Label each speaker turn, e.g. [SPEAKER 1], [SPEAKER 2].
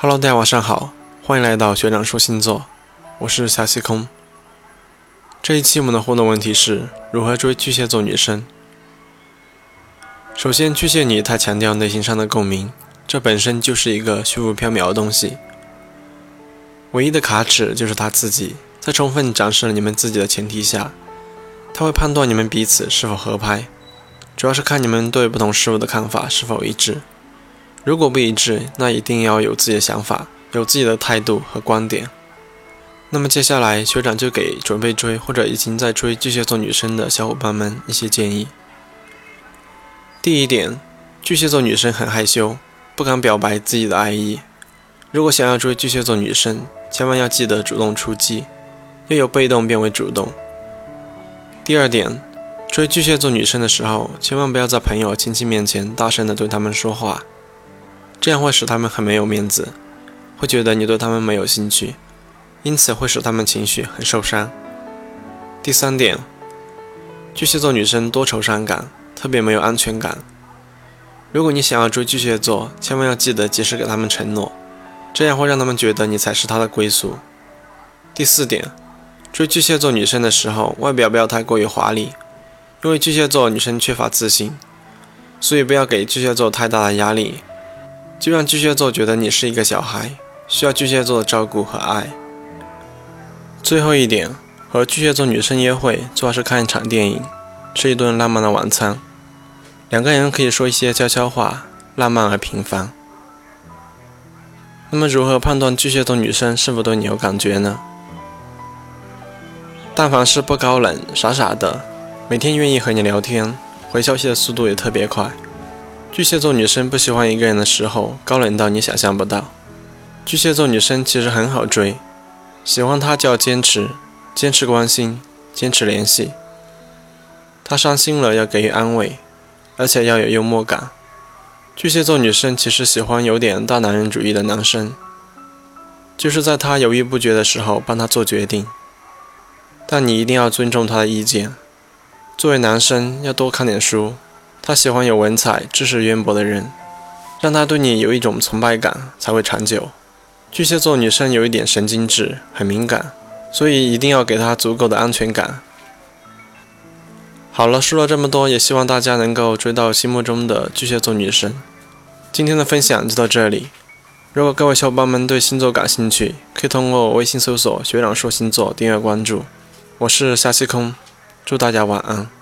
[SPEAKER 1] Hello，大家晚上好，欢迎来到学长说星座，我是夏西空。这一期我们的互动问题是如何追巨蟹座女生。首先，巨蟹女她强调内心上的共鸣，这本身就是一个虚无缥缈的东西。唯一的卡尺就是他自己，在充分展示了你们自己的前提下，他会判断你们彼此是否合拍，主要是看你们对不同事物的看法是否一致。如果不一致，那一定要有自己的想法，有自己的态度和观点。那么接下来，学长就给准备追或者已经在追巨蟹座女生的小伙伴们一些建议。第一点，巨蟹座女生很害羞，不敢表白自己的爱意。如果想要追巨蟹座女生，千万要记得主动出击，要由被动变为主动。第二点，追巨蟹座女生的时候，千万不要在朋友、亲戚面前大声的对他们说话。这样会使他们很没有面子，会觉得你对他们没有兴趣，因此会使他们情绪很受伤。第三点，巨蟹座女生多愁善感，特别没有安全感。如果你想要追巨蟹座，千万要记得及时给他们承诺，这样会让他们觉得你才是他的归宿。第四点，追巨蟹座女生的时候，外表不要太过于华丽，因为巨蟹座女生缺乏自信，所以不要给巨蟹座太大的压力。就让巨蟹座觉得你是一个小孩，需要巨蟹座的照顾和爱。最后一点，和巨蟹座女生约会，最好是看一场电影，吃一顿浪漫的晚餐，两个人可以说一些悄悄话，浪漫而平凡。那么，如何判断巨蟹座女生是否对你有感觉呢？但凡是不高冷、傻傻的，每天愿意和你聊天，回消息的速度也特别快。巨蟹座女生不喜欢一个人的时候，高冷到你想象不到。巨蟹座女生其实很好追，喜欢她就要坚持，坚持关心，坚持联系。她伤心了要给予安慰，而且要有幽默感。巨蟹座女生其实喜欢有点大男人主义的男生，就是在她犹豫不决的时候帮她做决定。但你一定要尊重她的意见。作为男生，要多看点书。他喜欢有文采、知识渊博的人，让他对你有一种崇拜感才会长久。巨蟹座女生有一点神经质，很敏感，所以一定要给她足够的安全感。好了，说了这么多，也希望大家能够追到心目中的巨蟹座女生。今天的分享就到这里。如果各位小伙伴们对星座感兴趣，可以通过微信搜索“学长说星座”订阅关注。我是夏西空，祝大家晚安。